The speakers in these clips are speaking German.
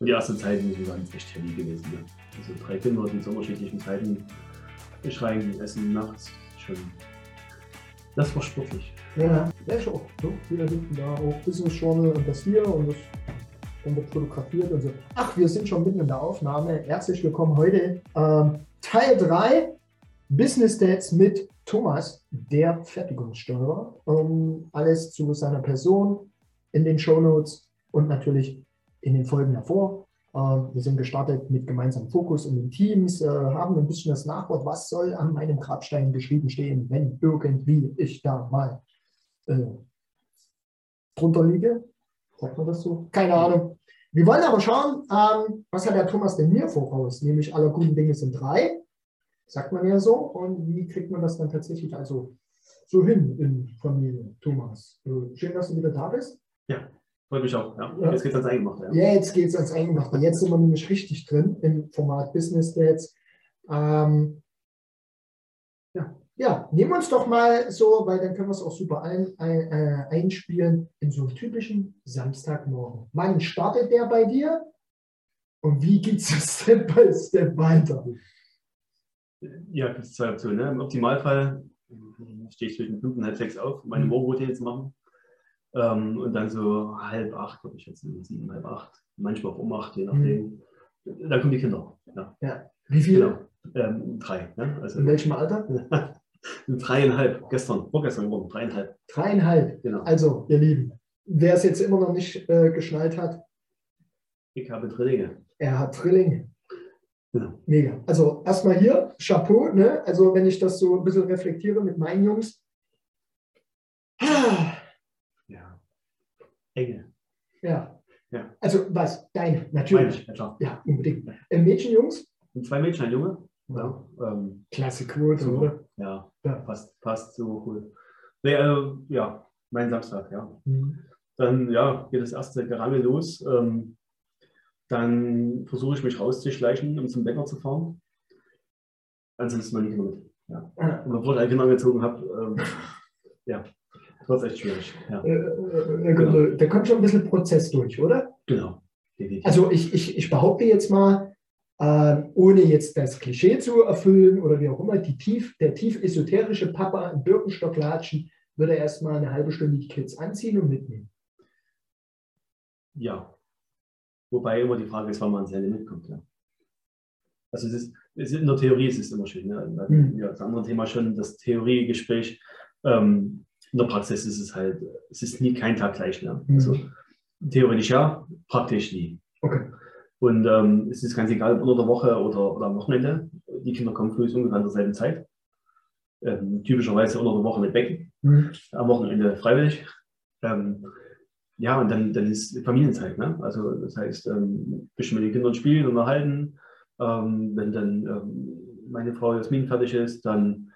Und die ersten Zeiten sind ganz echt heavy gewesen. Ne? Also drei Kinder, die zu unterschiedlichen Zeiten schreien, essen nachts. Schon. Das war sportlich. Ja, ja ist auch. So, wir hinten da auch Business Journal und das hier und das dann wird fotografiert und so. Ach, wir sind schon mitten in der Aufnahme. Herzlich willkommen heute. Ähm, Teil 3 Business Dates mit Thomas, der Fertigungssteuerer. Ähm, alles zu seiner Person in den Show Notes und natürlich in den Folgen davor. Äh, wir sind gestartet mit gemeinsamem Fokus in den Teams, äh, haben ein bisschen das Nachwort, was soll an meinem Grabstein geschrieben stehen, wenn irgendwie ich da mal äh, drunter liege. Sagt man das so? Keine Ahnung. Wir wollen aber schauen, ähm, was hat der Thomas denn mir voraus? Nämlich aller guten Dinge sind drei, sagt man ja so. Und wie kriegt man das dann tatsächlich also so hin in Familie, Thomas? Äh, schön, dass du wieder da bist. Ja. Freut mich auch. Ja. ja. Jetzt geht es ans Eingemachte. Ja. ja, jetzt geht es ans Eingemachte. Jetzt sind wir nämlich richtig drin im Format Business Dates. Ähm, ja. ja, nehmen wir uns doch mal so, weil dann können wir es auch super ein, ein, äh, einspielen, in so einen typischen Samstagmorgen. Wann startet der bei dir? Und wie geht es Step by Step weiter? Ja, gibt es zwei Optionen. Ne? Im Optimalfall stehe ich zwischen 5 und halb sechs auf, meine mhm. Morgenroutine zu machen. Ähm, und dann so halb acht, glaube ich jetzt, sieben, halb acht, manchmal auch um acht, je nachdem. Mhm. Da kommen die Kinder. Ja. ja. Wie viele? Genau. Ähm, drei. Ne? Also, In welchem Alter? dreieinhalb, gestern, vorgestern geworden, dreieinhalb. Dreieinhalb, genau. Also, ihr Lieben, wer es jetzt immer noch nicht äh, geschnallt hat. Ich habe Drillinge. Er hat Drillinge. Genau. Mega. Also erstmal hier, Chapeau, ne? Also wenn ich das so ein bisschen reflektiere mit meinen Jungs. Enge. Ja. ja. Also was? Deine, natürlich. Meine, ja, ja, unbedingt. Äh, Mädchen, Jungs? Und zwei Mädchen, ein Junge. Ja. Ähm, Klasse Quote, so, oder? Ja, ja, Passt, passt so cool. Nee, äh, ja, mein Samstag, ja. Mhm. Dann ja, geht das erste Gerangel los. Ähm, dann versuche ich mich rauszuschleichen, um zum Bäcker zu fahren. Ansonsten meine Kinder mit. Ja. Und bevor ich ein Kind angezogen habe, ähm, ja, das ist echt schwierig. Ja. Äh, äh, genau. Da kommt schon ein bisschen Prozess durch, oder? Genau. Also ich, ich, ich behaupte jetzt mal, äh, ohne jetzt das Klischee zu erfüllen oder wie auch immer, die tief, der tief esoterische Papa im Birkenstock latschen, würde erstmal eine halbe Stunde die Kids anziehen und mitnehmen. Ja. Wobei immer die Frage ist, wann man Ende mitkommt. Ja. Also es ist, es ist, in der Theorie ist es immer schön. Ne? Mhm. Ja, das andere Thema schon, das Theoriegespräch. Ähm, in der Praxis ist es halt, es ist nie kein Tag gleich. Ne? Mhm. Also, theoretisch ja, praktisch nie. Okay. Und ähm, es ist ganz egal, ob unter der Woche oder, oder am Wochenende. Die Kinder kommen früh ungefähr an derselben Zeit. Ähm, typischerweise unter der Woche mit Becken, mhm. am Wochenende freiwillig. Ähm, ja, und dann, dann ist Familienzeit. Ne? Also das heißt, ähm, bisschen mit den Kindern spielen und erhalten. Ähm, wenn dann ähm, meine Frau Jasmin fertig ist, dann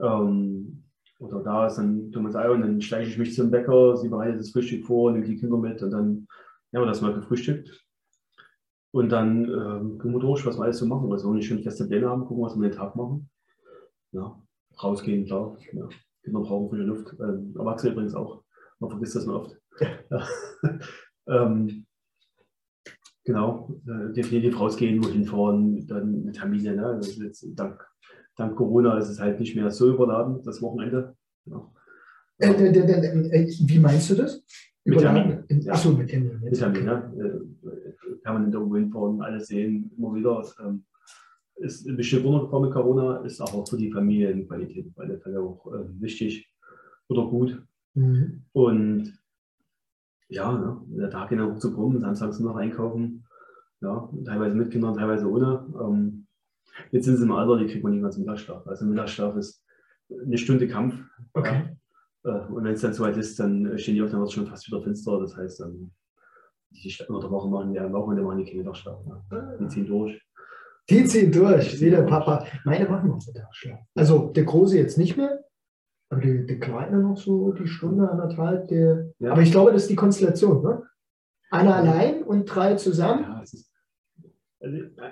ähm, oder da ist, dann tun wir es ein und dann steige ich mich zum Bäcker, sie bereitet das Frühstück vor, nimmt die Kinder mit und dann ja, haben wir das mal gefrühstückt. Und dann ähm, gehen wir durch, was wir alles so machen. Also wenn wir schon feste Pläne haben, gucken, was wir den Tag machen. Ja, rausgehen, klar. Ja. Kinder brauchen frische Luft. Ähm, Erwachsene übrigens auch. Man vergisst das nur oft. Ja. ähm, genau, äh, definitiv rausgehen, wohin fahren, dann mit Termine. Ne? Also jetzt dank dank Corona ist es halt nicht mehr so überladen, das Wochenende. Ja. Äh, äh, wie meinst du das? Mit Termin. Achso, mit Termin. Mit Termin, ja. Äh, permanent irgendwo hinfahren, alles sehen, immer wieder. Ähm, ist ein bisschen runtergekommen mit Corona, ist aber für die Familienqualität auf alle Fälle auch äh, wichtig oder gut. Mhm. Und ja, ne, der Tag genau zu kommen, samstags noch einkaufen, ja, teilweise mit Kindern, teilweise ohne. Ähm, Jetzt sind sie im Alter, die kriegt man niemals Mittagsschlaf. Also Mittagsschlaf ist eine Stunde Kampf. Okay. Ja. Äh, und wenn es dann soweit ist, dann stehen die auf, dann wird es schon fast wieder finster. Das heißt, dann die unter der Woche machen, ja, Wochenende machen die keinen Mittagsschlaf. Ja. Die ziehen durch. Die ziehen durch, wie der Papa. Meine machen noch Mittagsschlaf. Also der Große jetzt nicht mehr, aber der, der Kleine noch so die Stunde, anderthalb. Der, ja. Aber ich glaube, das ist die Konstellation. Ne? Einer allein und drei zusammen. Ja, es ist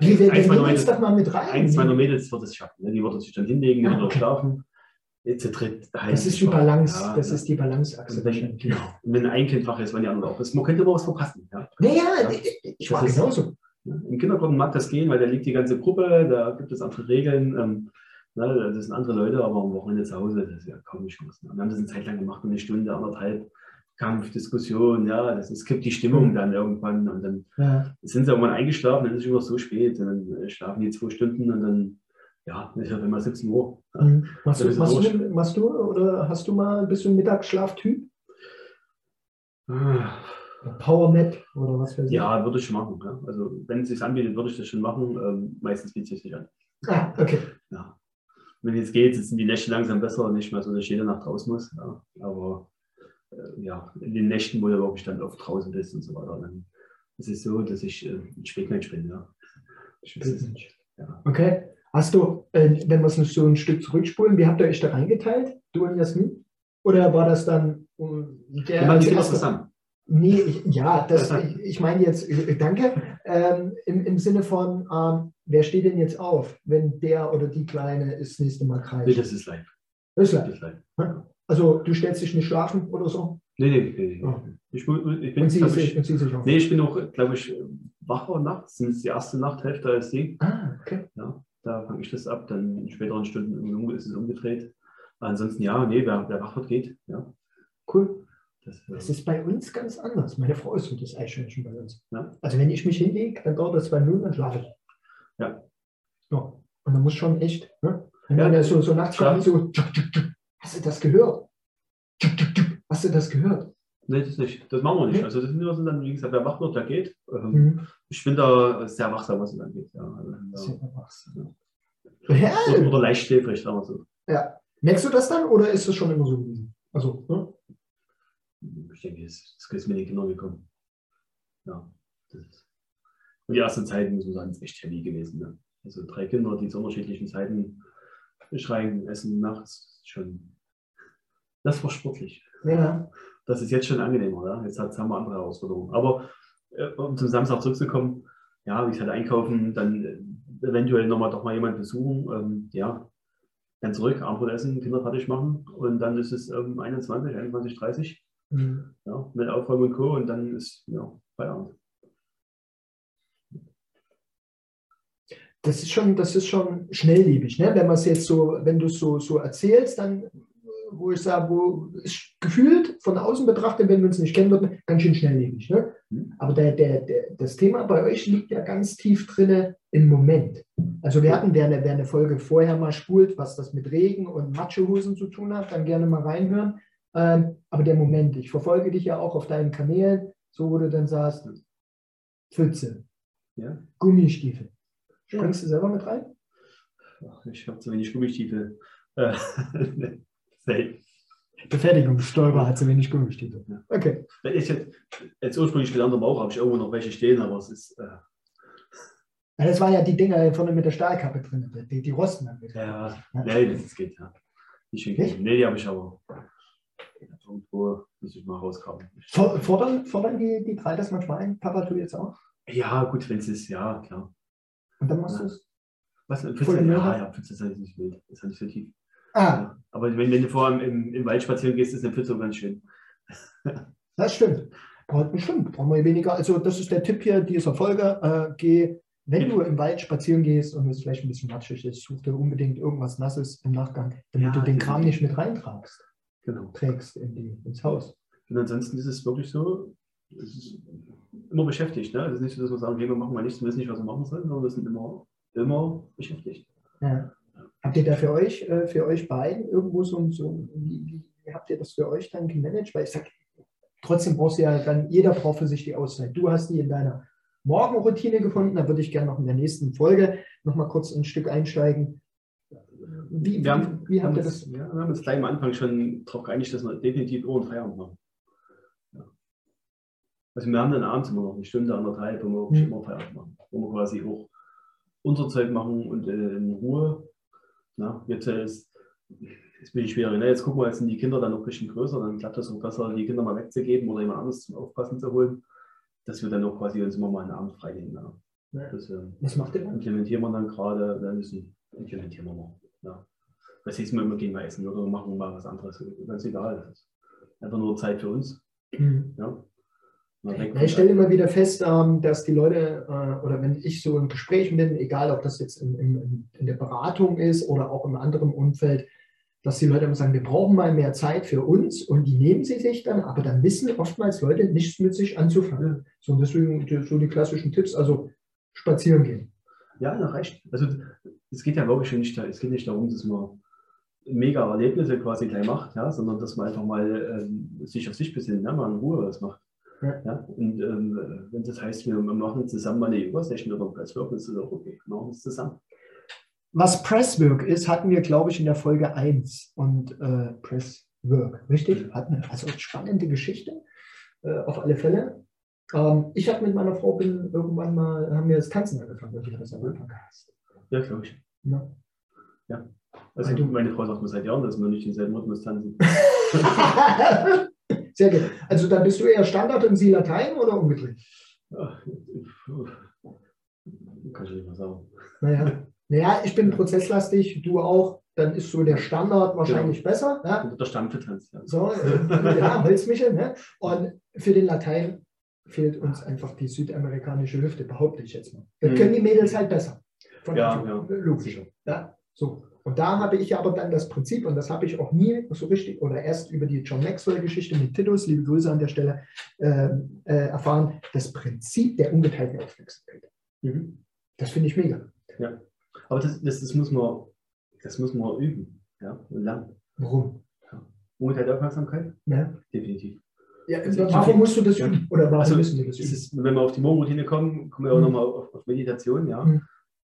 Wie, wir, eins, meiner Mädels, mal mit rein. eins meiner Mädels wird es schaffen. Ne? Die wird sich dann hinlegen, ah, okay. schlafen. Jetzt tritt das ist die Balance, ja, das ne? ist die Balanceachse. Wenn, genau. wenn ein Kind wach ist, wenn die andere auch ist. Man könnte aber was verpassen. Ja? Naja, ja. ich war genauso. Im Kindergarten mag das gehen, weil da liegt die ganze Gruppe, da gibt es andere Regeln. Ähm, ne, das sind andere Leute, aber am Wochenende zu Hause, das ist ja kaum nicht. Ne? Wir haben das eine Zeit lang gemacht, eine Stunde, anderthalb. Kampf, Diskussion, ja, das ist, kippt die Stimmung mhm. dann irgendwann und dann ja. sind sie irgendwann eingeschlafen, dann ist es immer so spät und dann schlafen die zwei Stunden und dann, ja, ist ja immer 17 Uhr. Ja. Mhm. Machst, du, machst, du, machst, du, oder hast du mal ein bisschen Mittagsschlaftyp? Ah. Powernap oder was weiß ich? Ja, würde ich schon machen. Ja. Also wenn es sich anbietet, würde ich das schon machen. Ähm, meistens bietet es sich nicht an. Ah, okay. Ja. Wenn jetzt geht, sind die Nächte langsam besser und nicht mehr so, dass jede Nacht raus muss. Ja. Aber äh, ja, in den Nächten, wo wirklich dann oft draußen bist und so weiter, dann ist es so, dass ich äh, ein Spätmensch bin. Ja. Spätmensch. Ja. Okay. Hast du, äh, wenn wir es so ein Stück zurückspulen, wie habt ihr euch da reingeteilt, du und Jasmin? Oder war das dann um, der. Wir das zusammen. Nee, ich, ja, das, ich, ich meine jetzt, äh, danke, ähm, im, im Sinne von, ähm, wer steht denn jetzt auf, wenn der oder die Kleine das nächste Mal? Nee, das ist live. Das ist live. Das ist live. Also du stellst dich nicht schlafen oder so? Nee, nee, nee. nee. Oh. Ich, ich, bin, sie, ich, sie auch. Nee, ich bin auch, glaube ich, wacher nachts. Das ist die erste Nachthälfte als die. Ah, okay. Ja, da fange ich das ab, dann in späteren Stunden ist es umgedreht. Ansonsten ja, nee, wer, wer wach wird, geht. Ja. Cool. Das, das, ist bei uns ganz anders. Meine Frau ist so das Eichhörnchen bei uns. Ja. Also wenn ich mich hinlege, dann dauert das zwei Minuten, dann schlafe ich. Ja. ja. Und dann muss schon echt, ne? Wenn ja, man so, so nachts schlafen, so, hast du das gehört? Hast du das gehört? Nee, das nicht. Das machen wir nicht. Also das sind dann, wie gesagt, wer wach wird, der geht. Ähm, mhm. Ich bin da sehr wachsam, was es angeht. Ja. Also, sehr wachsam. Ja. Oder, oder leicht schläfrig, sagen wir so. Ja. Merkst du das dann oder ist das schon immer so gewesen? Also, ne? ich denke, es ist mit den Kindern gekommen. Ja, und die ersten Zeiten, muss man sagen, ist echt heavy gewesen. Ne? Also drei Kinder, die zu unterschiedlichen Zeiten schreien, essen nachts, schon. Das war sportlich. Ja. Das ist jetzt schon angenehmer. Ja? Jetzt haben wir andere Herausforderungen. Aber äh, um zum Samstag zurückzukommen, ja, wie gesagt, einkaufen, dann äh, eventuell nochmal doch mal jemanden besuchen, ähm, ja, dann zurück, Abendbrot essen, Kinder fertig machen und dann ist es ähm, 21, 21, 30 Mhm. Ja, mit Aufräumen und Co. Und dann ist ja, Feierabend. Das ist schon, das ist schon schnelllebig, ne? Wenn man es jetzt so, wenn du es so, so erzählst, dann, wo ich sage, wo ist gefühlt von außen betrachtet, wenn wir uns nicht kennen würden, ganz schön schnelllebig. Ne? Mhm. Aber der, der, der, das Thema bei euch liegt ja ganz tief drinne im Moment. Also wir hatten, wer eine, wer eine Folge vorher mal spult, was das mit Regen und Machohosen zu tun hat, dann gerne mal reinhören. Ähm, aber der Moment, ich verfolge dich ja auch auf deinen Kanälen, so wo du dann sagst, Pfütze, ja. Gummistiefel. Springst ja. du selber mit rein? Ach, ich habe zu wenig Gummistiefel. Äh, Befertigung, Stolper hat zu wenig Gummistiefel. Ja. Okay. Ich jetzt, jetzt ursprünglich gelernt am Bauch habe ich irgendwo noch welche stehen, aber es ist. Äh, ja, das war ja die Dinger vorne mit der Stahlkappe drin, die, die rosten dann wieder. Ja, ja. Nee, das geht ja. Nicht Nee, die habe ich aber irgendwo muss ich mal rauskommen. Fordern, fordern die, die drei das manchmal ein? Papa, du jetzt auch? Ja, gut, wenn es ist, ja, klar. Und dann machst ja. du es? Was? Pfütze, ja, ja, Pfütze ist halt nicht wild. Ist halt nicht so tief. Ah. Aber wenn, wenn du vor im, im Wald spazieren gehst, ist eine Pfütze auch ganz schön. das stimmt. Aber stimmt, brauchen wir weniger. Also, das ist der Tipp hier dieser Folge. Äh, geh, wenn du im Wald spazieren gehst und es vielleicht ein bisschen matschig ist, such dir unbedingt irgendwas Nasses im Nachgang, damit ja, du den Kram nicht mit reintragst genau. trägst in die, ins Haus. Und ansonsten ist es wirklich so, es ist immer beschäftigt. Ne? Es ist nicht so, dass wir sagen, okay, wir machen mal nichts und wissen nicht, was wir machen sollen, sondern wir sind immer, immer beschäftigt. Ja. Habt ihr da für euch, äh, für euch beiden irgendwo so, so wie, wie, habt ihr das für euch dann gemanagt? Weil ich sag, trotzdem brauchst du ja dann, jeder braucht für sich die Auszeit. Du hast die in deiner Morgenroutine gefunden, da würde ich gerne noch in der nächsten Folge noch mal kurz ein Stück einsteigen. Wie, wir haben, wie habt ihr das? Ja, wir haben uns gleich am Anfang schon darauf geeinigt, dass wir definitiv und Feierabend machen. Ja. Also wir haben dann abends immer noch eine Stunde, anderthalb, wo wir wirklich mhm. immer Feierabend machen. Wo wir quasi auch unser Zeug machen und äh, in Ruhe. Ja, jetzt äh, ist es bin schwierig. Ne? Jetzt gucken wir, jetzt sind die Kinder dann noch ein bisschen größer, dann klappt das auch besser, die Kinder mal wegzugeben oder jemand anderes zum Aufpassen zu holen, dass wir dann auch quasi uns immer mal einen Abend freinehmen. Ja. Das, äh, Was macht ihr dann? Implementieren wir dann gerade, dann müssen implementieren wir mal. Ja. Das heißt, wir gehen mal essen oder machen mal was anderes. Ganz egal. Ist einfach nur Zeit für uns. Mhm. Ja. Ja, ich stelle immer wieder fest, ähm, dass die Leute, äh, oder wenn ich so in Gesprächen bin, egal ob das jetzt in, in, in der Beratung ist oder auch im anderen Umfeld, dass die Leute immer sagen, wir brauchen mal mehr Zeit für uns und die nehmen sie sich dann, aber dann wissen oftmals Leute nichts mit sich anzufangen. So, deswegen so die klassischen Tipps, also spazieren gehen. Ja, na recht. Also es geht ja wirklich nicht, es geht nicht darum, dass man mega Erlebnisse quasi gleich macht, ja, sondern dass man einfach mal ähm, sich auf sich besinnt, ne, mal in Ruhe was macht. Ja. Und ähm, wenn das heißt, wir, machen zusammen mal eine Yoga-Session oder was, ist das auch okay. Wir machen es zusammen. Was Presswork ist, hatten wir, glaube ich, in der Folge 1 und äh, Presswork, richtig? Hatten wir also spannende Geschichte, äh, auf alle Fälle. Ähm, ich habe mit meiner Frau bin irgendwann mal, haben wir das Tanzen angefangen, weil ich das am Anfang gehasst. Ja, glaube ich. Ja. ja. Also du, meine Frau sagt mir seit Jahren, dass wir nicht denselben Rhythmus tanzen. Sehr gut. Also dann bist du eher Standard und sie Latein oder umgedreht? Ach, kann ich nicht mal sagen. Naja. Naja, ich bin prozesslastig, du auch. Dann ist so der Standard wahrscheinlich genau. besser. Ja? Der Stammvertanz. Ja. So, äh, ja, Holzmichel. Ne? Und für den Latein fehlt uns einfach die südamerikanische Hüfte, behaupte ich jetzt mal. Das mhm. können die Mädels halt besser. Von ja, ja. Logisch. Ja, so. Und da habe ich aber dann das Prinzip, und das habe ich auch nie so richtig oder erst über die John Maxwell-Geschichte mit Titus, liebe Grüße an der Stelle, äh, äh, erfahren, das Prinzip der ungeteilten Aufmerksamkeit. Mhm. Das finde ich mega. Ja. Aber das, das, das, muss, man, das muss man üben ja, und lernen. Warum? Ja. Ungeteilte Aufmerksamkeit? Ja. Definitiv. Ja, warum musst du das üben? Oder warum also, müssen wir das üben? Ist, wenn wir auf die Morgenroutine kommen, kommen wir auch mhm. nochmal auf, auf, Meditation, ja. Mhm.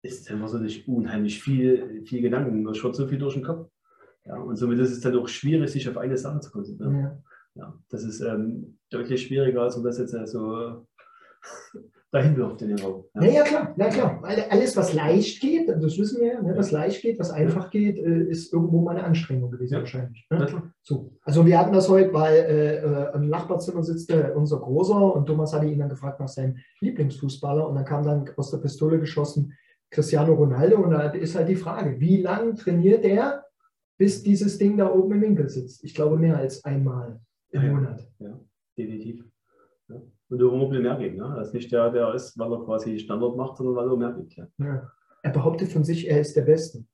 Ist immer so nicht unheimlich viel, viel Gedanken. Man schaut so viel durch den Kopf. Ja, und somit ist es dann auch schwierig, sich auf eine Sache zu konzentrieren. Ja. ja das ist ähm, deutlich schwieriger, als man das jetzt so dahin wirft in den Raum. Ja. ja, klar, na klar. Alles, was leicht geht, das wissen wir ja, ne, was leicht geht, was einfach geht, äh, ist irgendwo mal eine Anstrengung gewesen ja. wahrscheinlich. Ne? So. Also wir hatten das heute, weil äh, äh, im Nachbarzimmer sitzt äh, unser Großer und Thomas hatte ihn dann gefragt nach seinem Lieblingsfußballer und dann kam dann aus der Pistole geschossen Cristiano Ronaldo und da ist halt die Frage, wie lange trainiert er, bis dieses Ding da oben im Winkel sitzt? Ich glaube mehr als einmal im ja, Monat. Ja, definitiv und irgendwo will mehr geben. Ne? Er ist nicht der, der ist, weil er quasi Standard macht, sondern weil er mehr gibt. Ja. ja. Er behauptet von sich, er ist der Beste.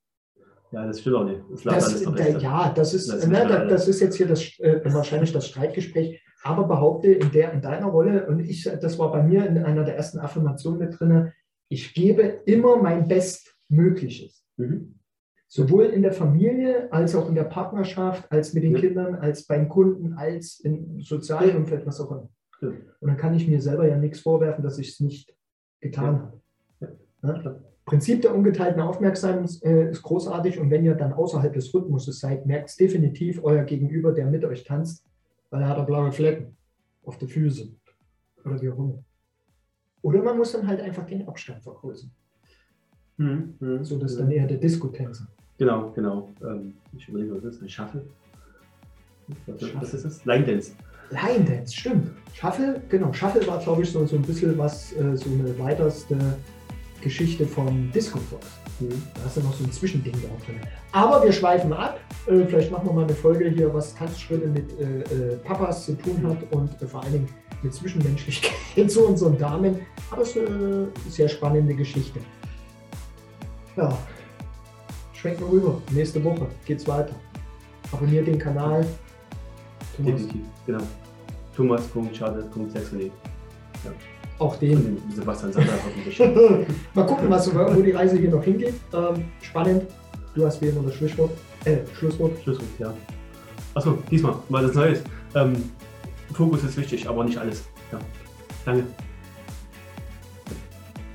Ja, das stimmt auch nicht. Das, das der, ja, das ist, das, ne, das, das, ist jetzt hier das, äh, wahrscheinlich das Streitgespräch. Aber behaupte in, der, in deiner Rolle, und ich, das war bei mir in einer der ersten Affirmationen mit drin, ich gebe immer mein Bestmögliches. Mhm. Sowohl in der Familie als auch in der Partnerschaft, als mit den ja. Kindern, als beim Kunden, als im sozialen Umfeld, was auch immer. Und dann kann ich mir selber ja nichts vorwerfen, dass ich es nicht getan habe. Ja, Prinzip der ungeteilten Aufmerksamkeit äh, ist großartig und wenn ihr dann außerhalb des Rhythmuses seid, merkt es definitiv euer Gegenüber, der mit euch tanzt, weil er hat blaue Flecken auf den Füßen oder wie auch immer. Oder man muss dann halt einfach den Abstand vergrößern. Mhm. Mhm. So dass dann eher der Disco-Tänzer. Genau, genau. Ähm, ich überlege, was ist? Ein Shuffle? Was ist das? Line Dance. Line Dance, stimmt. Shuffle, genau. Shuffle war, glaube ich, so, so ein bisschen was, äh, so eine weiterste Geschichte vom Disco Fox. Mhm. Da hast du noch so ein Zwischending da drin. Aber wir schweifen ab. Äh, vielleicht machen wir mal eine Folge hier, was Tanzschritte mit äh, äh Papas zu tun hat und äh, vor allen Dingen mit Zwischenmenschlichkeit zu unseren Damen. Aber es ist eine sehr spannende Geschichte. Ja, schwenken wir rüber. Nächste Woche geht's weiter. Abonniert den Kanal. Thomas. Definitiv, genau. Thomas.charles.sexually. Ja. Auch den. Sebastian Sander hoffentlich. Mal gucken, was, wo die Reise hier noch hingeht. Ähm, spannend. Du hast wie immer das Schlusswort. Äh, Schlusswort. Schlusswort, ja. Achso, diesmal, mal das Neues. Ähm, Fokus ist wichtig, aber nicht alles. Ja. Danke.